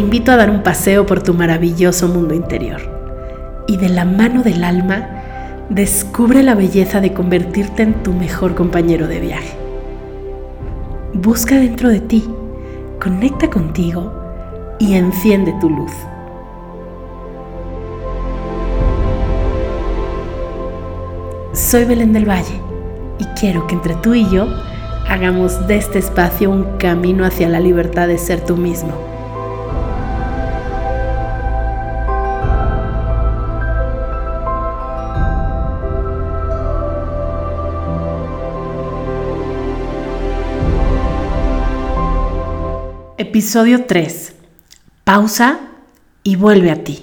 invito a dar un paseo por tu maravilloso mundo interior y de la mano del alma descubre la belleza de convertirte en tu mejor compañero de viaje. Busca dentro de ti, conecta contigo y enciende tu luz. Soy Belén del Valle y quiero que entre tú y yo hagamos de este espacio un camino hacia la libertad de ser tú mismo. Episodio 3. Pausa y vuelve a ti.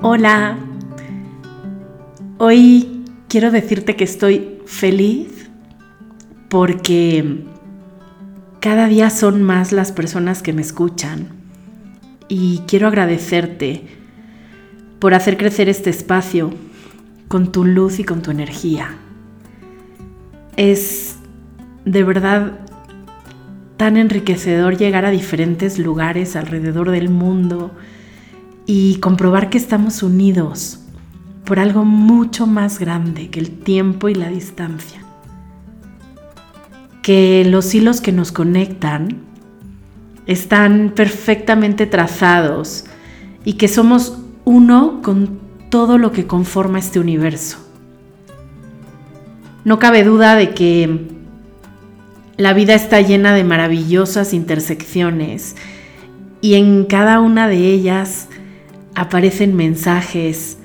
Hola, Hoy quiero decirte que estoy feliz porque cada día son más las personas que me escuchan y quiero agradecerte por hacer crecer este espacio con tu luz y con tu energía. Es de verdad tan enriquecedor llegar a diferentes lugares alrededor del mundo y comprobar que estamos unidos por algo mucho más grande que el tiempo y la distancia. Que los hilos que nos conectan están perfectamente trazados y que somos uno con todo lo que conforma este universo. No cabe duda de que la vida está llena de maravillosas intersecciones y en cada una de ellas aparecen mensajes,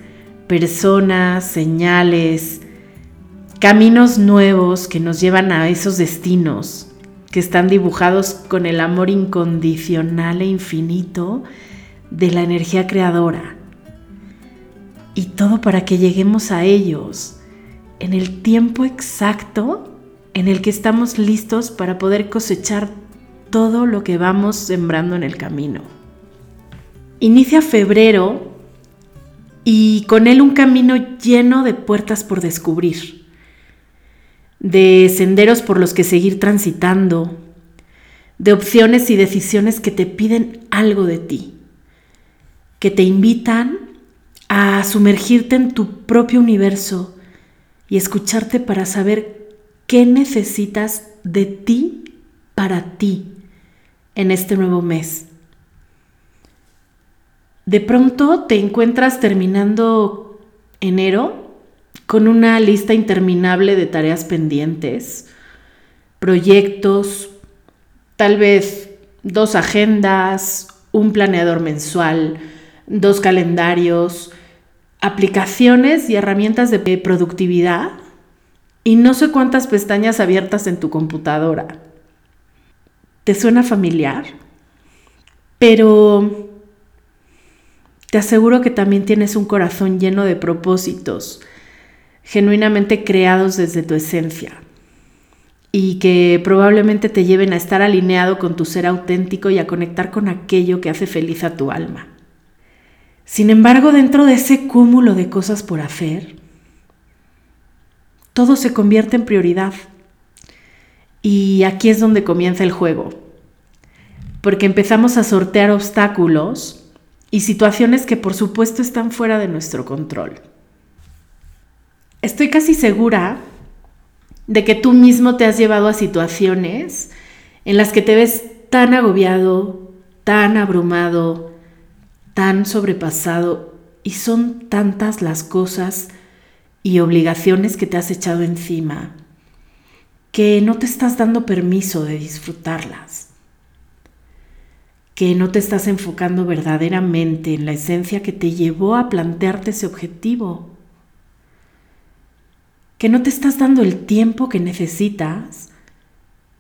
personas, señales, caminos nuevos que nos llevan a esos destinos que están dibujados con el amor incondicional e infinito de la energía creadora. Y todo para que lleguemos a ellos en el tiempo exacto en el que estamos listos para poder cosechar todo lo que vamos sembrando en el camino. Inicia febrero y con él un camino lleno de puertas por descubrir, de senderos por los que seguir transitando, de opciones y decisiones que te piden algo de ti, que te invitan a sumergirte en tu propio universo y escucharte para saber qué necesitas de ti para ti en este nuevo mes. De pronto te encuentras terminando enero con una lista interminable de tareas pendientes, proyectos, tal vez dos agendas, un planeador mensual, dos calendarios, aplicaciones y herramientas de productividad y no sé cuántas pestañas abiertas en tu computadora. ¿Te suena familiar? Pero te aseguro que también tienes un corazón lleno de propósitos, genuinamente creados desde tu esencia y que probablemente te lleven a estar alineado con tu ser auténtico y a conectar con aquello que hace feliz a tu alma. Sin embargo, dentro de ese cúmulo de cosas por hacer, todo se convierte en prioridad. Y aquí es donde comienza el juego, porque empezamos a sortear obstáculos y situaciones que por supuesto están fuera de nuestro control. Estoy casi segura de que tú mismo te has llevado a situaciones en las que te ves tan agobiado, tan abrumado, tan sobrepasado y son tantas las cosas y obligaciones que te has echado encima que no te estás dando permiso de disfrutarlas que no te estás enfocando verdaderamente en la esencia que te llevó a plantearte ese objetivo, que no te estás dando el tiempo que necesitas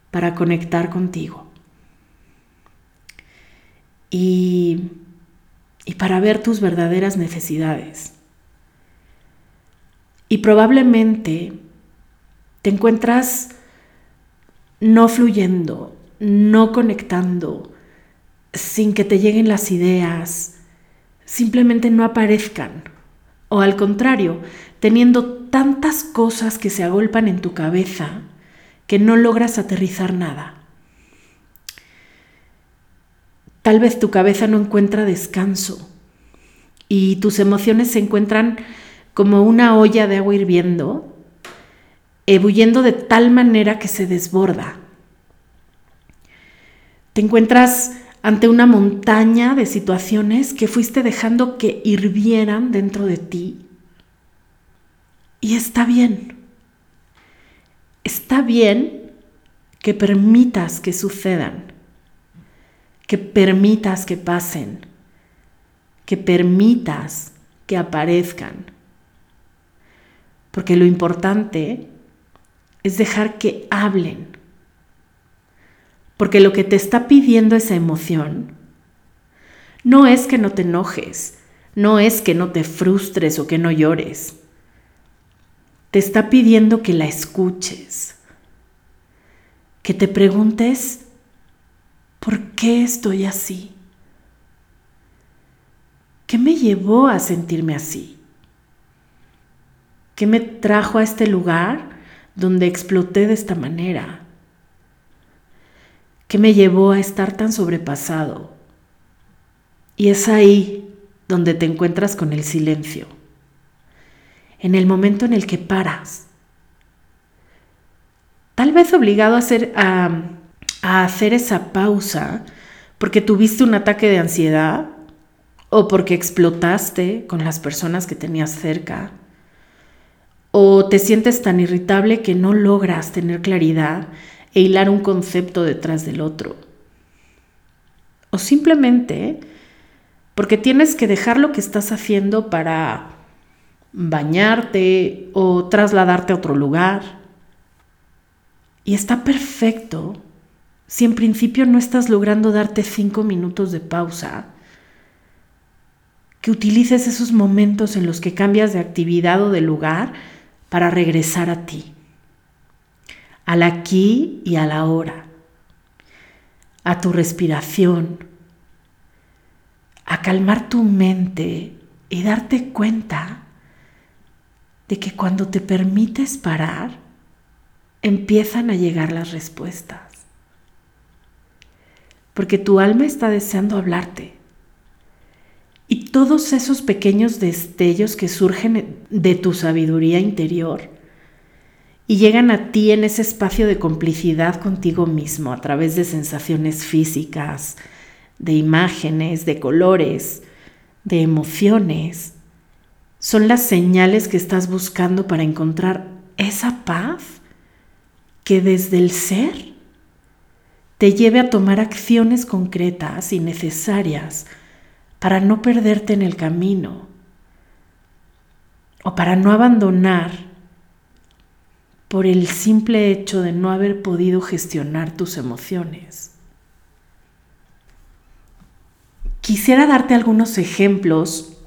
para conectar contigo. Y, y para ver tus verdaderas necesidades. Y probablemente te encuentras no fluyendo, no conectando, sin que te lleguen las ideas, simplemente no aparezcan. O al contrario, teniendo tantas cosas que se agolpan en tu cabeza que no logras aterrizar nada. Tal vez tu cabeza no encuentra descanso y tus emociones se encuentran como una olla de agua hirviendo, ebulliendo de tal manera que se desborda. Te encuentras ante una montaña de situaciones que fuiste dejando que hirvieran dentro de ti. Y está bien. Está bien que permitas que sucedan, que permitas que pasen, que permitas que aparezcan. Porque lo importante es dejar que hablen porque lo que te está pidiendo esa emoción no es que no te enojes, no es que no te frustres o que no llores. Te está pidiendo que la escuches, que te preguntes, ¿por qué estoy así? ¿Qué me llevó a sentirme así? ¿Qué me trajo a este lugar donde exploté de esta manera? ¿Qué me llevó a estar tan sobrepasado? Y es ahí donde te encuentras con el silencio, en el momento en el que paras, tal vez obligado a hacer, a, a hacer esa pausa porque tuviste un ataque de ansiedad o porque explotaste con las personas que tenías cerca, o te sientes tan irritable que no logras tener claridad e hilar un concepto detrás del otro. O simplemente porque tienes que dejar lo que estás haciendo para bañarte o trasladarte a otro lugar. Y está perfecto si en principio no estás logrando darte cinco minutos de pausa, que utilices esos momentos en los que cambias de actividad o de lugar para regresar a ti. Al aquí y a la hora, a tu respiración, a calmar tu mente y darte cuenta de que cuando te permites parar, empiezan a llegar las respuestas. Porque tu alma está deseando hablarte. Y todos esos pequeños destellos que surgen de tu sabiduría interior y llegan a ti en ese espacio de complicidad contigo mismo a través de sensaciones físicas, de imágenes, de colores, de emociones. Son las señales que estás buscando para encontrar esa paz que desde el ser te lleve a tomar acciones concretas y necesarias para no perderte en el camino o para no abandonar por el simple hecho de no haber podido gestionar tus emociones. Quisiera darte algunos ejemplos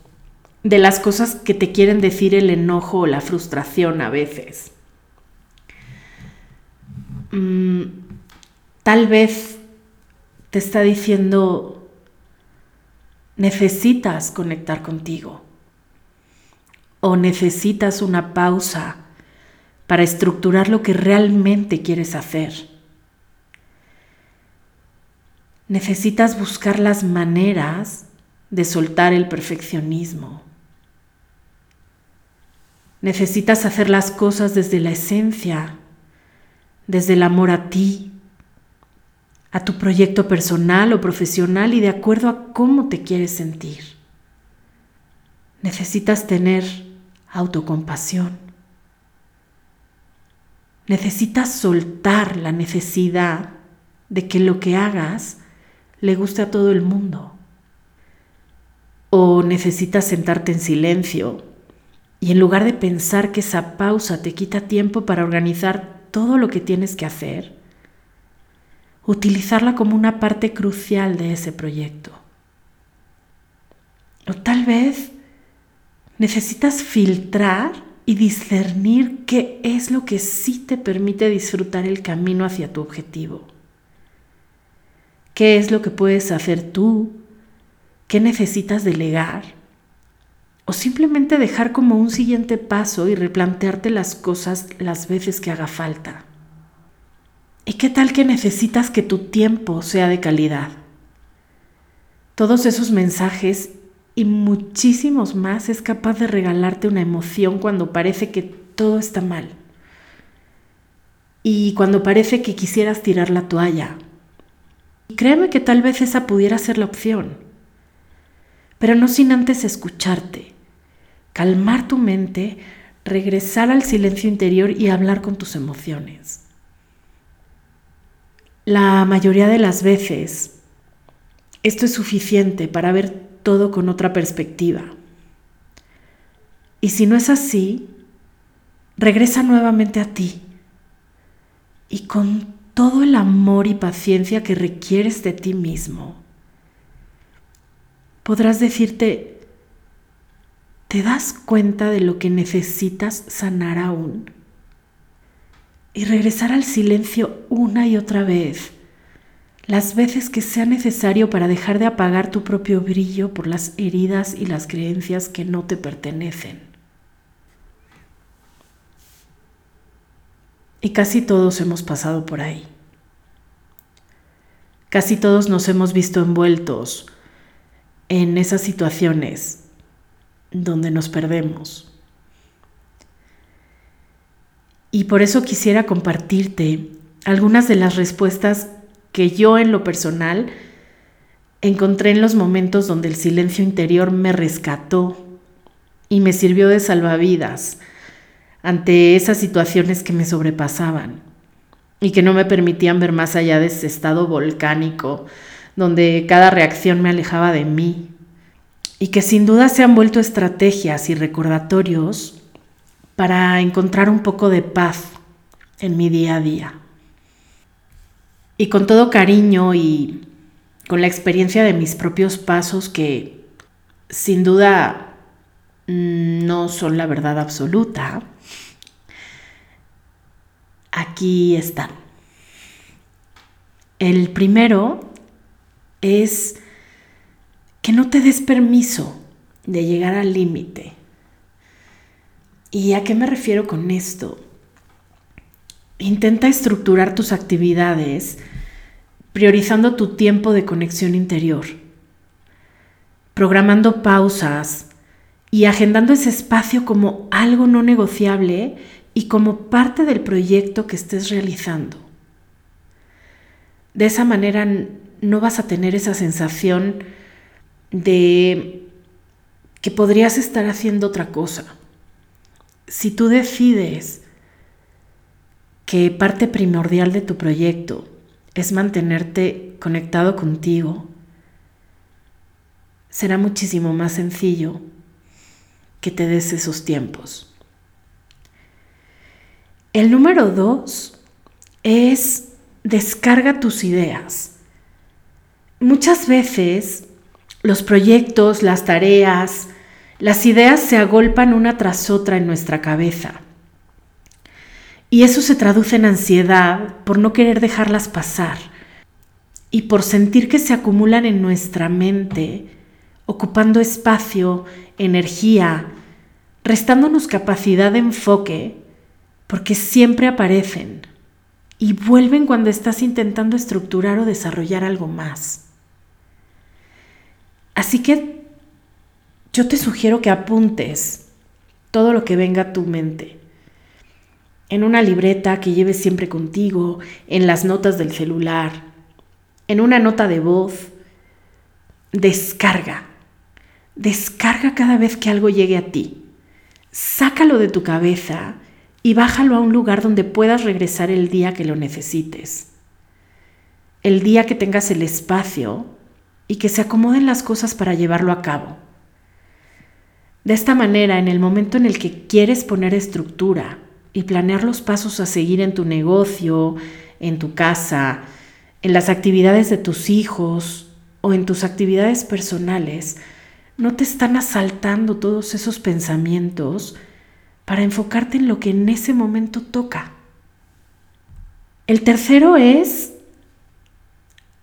de las cosas que te quieren decir el enojo o la frustración a veces. Mm, tal vez te está diciendo, necesitas conectar contigo o necesitas una pausa para estructurar lo que realmente quieres hacer. Necesitas buscar las maneras de soltar el perfeccionismo. Necesitas hacer las cosas desde la esencia, desde el amor a ti, a tu proyecto personal o profesional y de acuerdo a cómo te quieres sentir. Necesitas tener autocompasión. Necesitas soltar la necesidad de que lo que hagas le guste a todo el mundo. O necesitas sentarte en silencio y en lugar de pensar que esa pausa te quita tiempo para organizar todo lo que tienes que hacer, utilizarla como una parte crucial de ese proyecto. O tal vez necesitas filtrar y discernir qué es lo que sí te permite disfrutar el camino hacia tu objetivo. ¿Qué es lo que puedes hacer tú? ¿Qué necesitas delegar? O simplemente dejar como un siguiente paso y replantearte las cosas las veces que haga falta. ¿Y qué tal que necesitas que tu tiempo sea de calidad? Todos esos mensajes y muchísimos más es capaz de regalarte una emoción cuando parece que todo está mal. Y cuando parece que quisieras tirar la toalla. Y créeme que tal vez esa pudiera ser la opción. Pero no sin antes escucharte, calmar tu mente, regresar al silencio interior y hablar con tus emociones. La mayoría de las veces esto es suficiente para ver todo con otra perspectiva. Y si no es así, regresa nuevamente a ti y con todo el amor y paciencia que requieres de ti mismo, podrás decirte, ¿te das cuenta de lo que necesitas sanar aún? Y regresar al silencio una y otra vez las veces que sea necesario para dejar de apagar tu propio brillo por las heridas y las creencias que no te pertenecen. Y casi todos hemos pasado por ahí. Casi todos nos hemos visto envueltos en esas situaciones donde nos perdemos. Y por eso quisiera compartirte algunas de las respuestas que yo en lo personal encontré en los momentos donde el silencio interior me rescató y me sirvió de salvavidas ante esas situaciones que me sobrepasaban y que no me permitían ver más allá de ese estado volcánico donde cada reacción me alejaba de mí y que sin duda se han vuelto estrategias y recordatorios para encontrar un poco de paz en mi día a día. Y con todo cariño y con la experiencia de mis propios pasos que sin duda no son la verdad absoluta, aquí están. El primero es que no te des permiso de llegar al límite. ¿Y a qué me refiero con esto? Intenta estructurar tus actividades priorizando tu tiempo de conexión interior, programando pausas y agendando ese espacio como algo no negociable y como parte del proyecto que estés realizando. De esa manera no vas a tener esa sensación de que podrías estar haciendo otra cosa. Si tú decides que parte primordial de tu proyecto es mantenerte conectado contigo, será muchísimo más sencillo que te des esos tiempos. El número dos es descarga tus ideas. Muchas veces los proyectos, las tareas, las ideas se agolpan una tras otra en nuestra cabeza. Y eso se traduce en ansiedad por no querer dejarlas pasar y por sentir que se acumulan en nuestra mente, ocupando espacio, energía, restándonos capacidad de enfoque, porque siempre aparecen y vuelven cuando estás intentando estructurar o desarrollar algo más. Así que yo te sugiero que apuntes todo lo que venga a tu mente en una libreta que lleves siempre contigo, en las notas del celular, en una nota de voz. Descarga. Descarga cada vez que algo llegue a ti. Sácalo de tu cabeza y bájalo a un lugar donde puedas regresar el día que lo necesites. El día que tengas el espacio y que se acomoden las cosas para llevarlo a cabo. De esta manera, en el momento en el que quieres poner estructura, y planear los pasos a seguir en tu negocio, en tu casa, en las actividades de tus hijos o en tus actividades personales, no te están asaltando todos esos pensamientos para enfocarte en lo que en ese momento toca. El tercero es,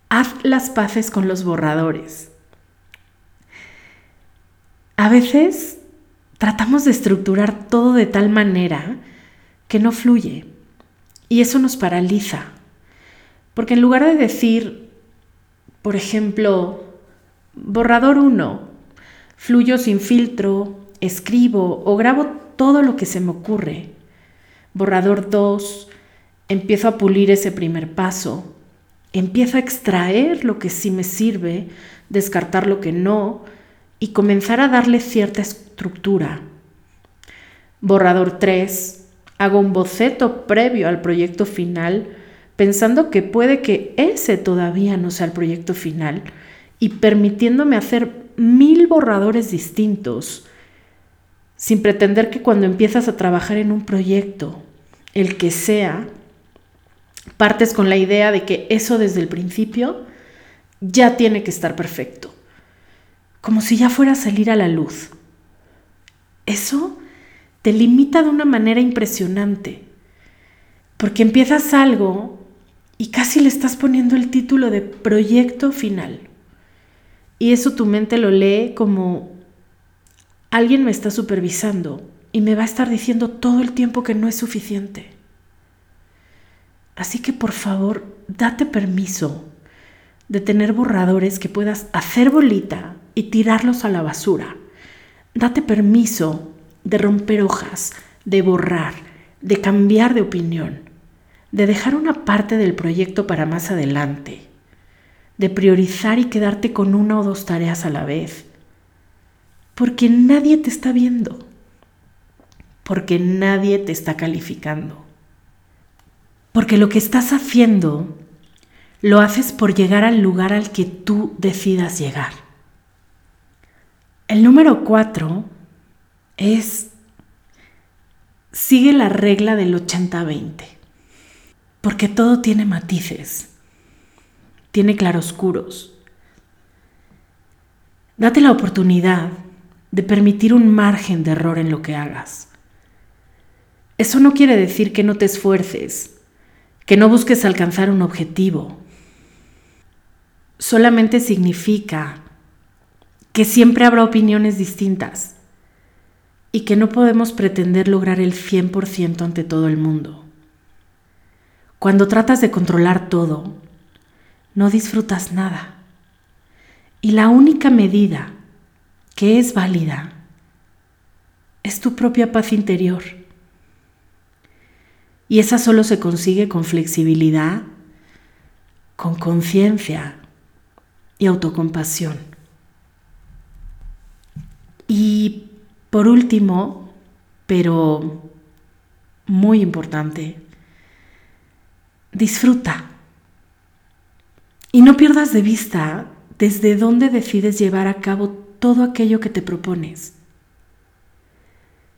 haz las paces con los borradores. A veces tratamos de estructurar todo de tal manera que no fluye y eso nos paraliza Porque en lugar de decir, por ejemplo, borrador 1, fluyo sin filtro, escribo o grabo todo lo que se me ocurre. Borrador 2, empiezo a pulir ese primer paso, empiezo a extraer lo que sí me sirve, descartar lo que no y comenzar a darle cierta estructura. Borrador 3, hago un boceto previo al proyecto final pensando que puede que ese todavía no sea el proyecto final y permitiéndome hacer mil borradores distintos, sin pretender que cuando empiezas a trabajar en un proyecto, el que sea, partes con la idea de que eso desde el principio ya tiene que estar perfecto, como si ya fuera a salir a la luz. Eso te limita de una manera impresionante, porque empiezas algo y casi le estás poniendo el título de proyecto final. Y eso tu mente lo lee como alguien me está supervisando y me va a estar diciendo todo el tiempo que no es suficiente. Así que por favor, date permiso de tener borradores que puedas hacer bolita y tirarlos a la basura. Date permiso de romper hojas, de borrar, de cambiar de opinión de dejar una parte del proyecto para más adelante, de priorizar y quedarte con una o dos tareas a la vez, porque nadie te está viendo, porque nadie te está calificando, porque lo que estás haciendo lo haces por llegar al lugar al que tú decidas llegar. El número cuatro es, sigue la regla del 80-20 porque todo tiene matices, tiene claroscuros. Date la oportunidad de permitir un margen de error en lo que hagas. Eso no quiere decir que no te esfuerces, que no busques alcanzar un objetivo. Solamente significa que siempre habrá opiniones distintas y que no podemos pretender lograr el 100% ante todo el mundo. Cuando tratas de controlar todo, no disfrutas nada. Y la única medida que es válida es tu propia paz interior. Y esa solo se consigue con flexibilidad, con conciencia y autocompasión. Y por último, pero muy importante, disfruta. Y no pierdas de vista desde dónde decides llevar a cabo todo aquello que te propones.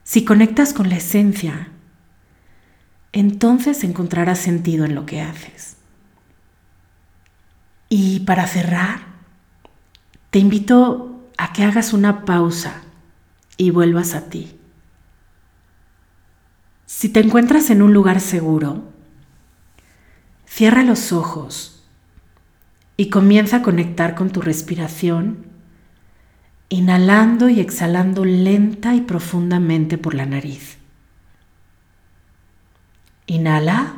Si conectas con la esencia, entonces encontrarás sentido en lo que haces. Y para cerrar, te invito a que hagas una pausa y vuelvas a ti. Si te encuentras en un lugar seguro, Cierra los ojos y comienza a conectar con tu respiración, inhalando y exhalando lenta y profundamente por la nariz. Inhala.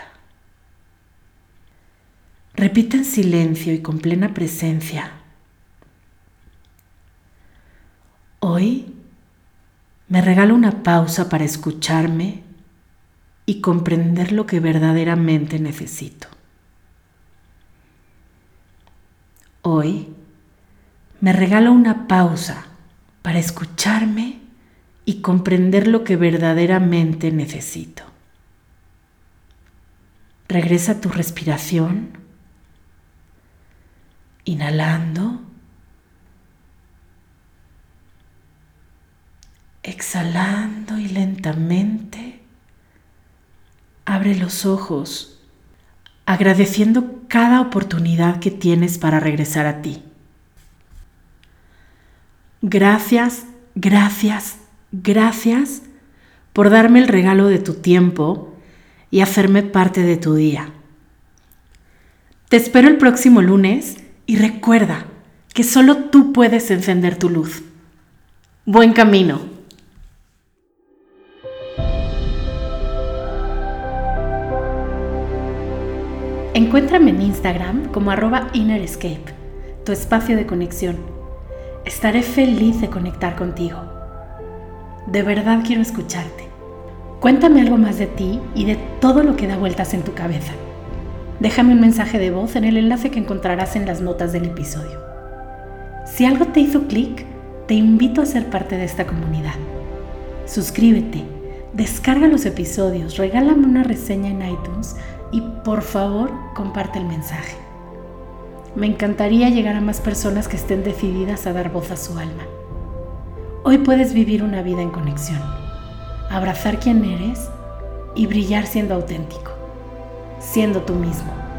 Repite en silencio y con plena presencia. Hoy me regalo una pausa para escucharme y comprender lo que verdaderamente necesito. Hoy me regalo una pausa para escucharme y comprender lo que verdaderamente necesito. Regresa a tu respiración, inhalando, exhalando y lentamente Abre los ojos agradeciendo cada oportunidad que tienes para regresar a ti. Gracias, gracias, gracias por darme el regalo de tu tiempo y hacerme parte de tu día. Te espero el próximo lunes y recuerda que solo tú puedes encender tu luz. Buen camino. Encuéntrame en Instagram como arroba innerescape, tu espacio de conexión. Estaré feliz de conectar contigo. De verdad quiero escucharte. Cuéntame algo más de ti y de todo lo que da vueltas en tu cabeza. Déjame un mensaje de voz en el enlace que encontrarás en las notas del episodio. Si algo te hizo clic, te invito a ser parte de esta comunidad. Suscríbete, descarga los episodios, regálame una reseña en iTunes y por favor comparte el mensaje. Me encantaría llegar a más personas que estén decididas a dar voz a su alma. Hoy puedes vivir una vida en conexión, abrazar quien eres y brillar siendo auténtico, siendo tú mismo.